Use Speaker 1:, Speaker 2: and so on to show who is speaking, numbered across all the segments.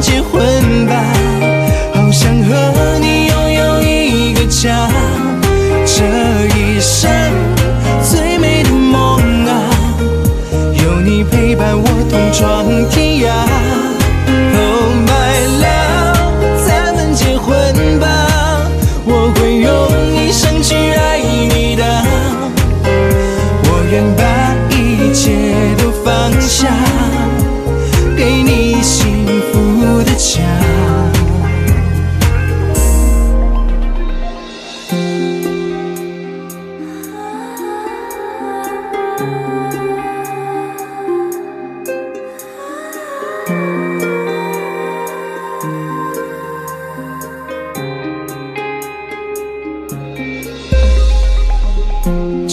Speaker 1: 结婚吧，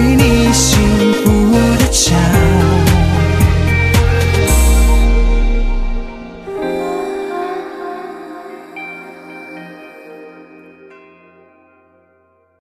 Speaker 1: 给你幸福的家。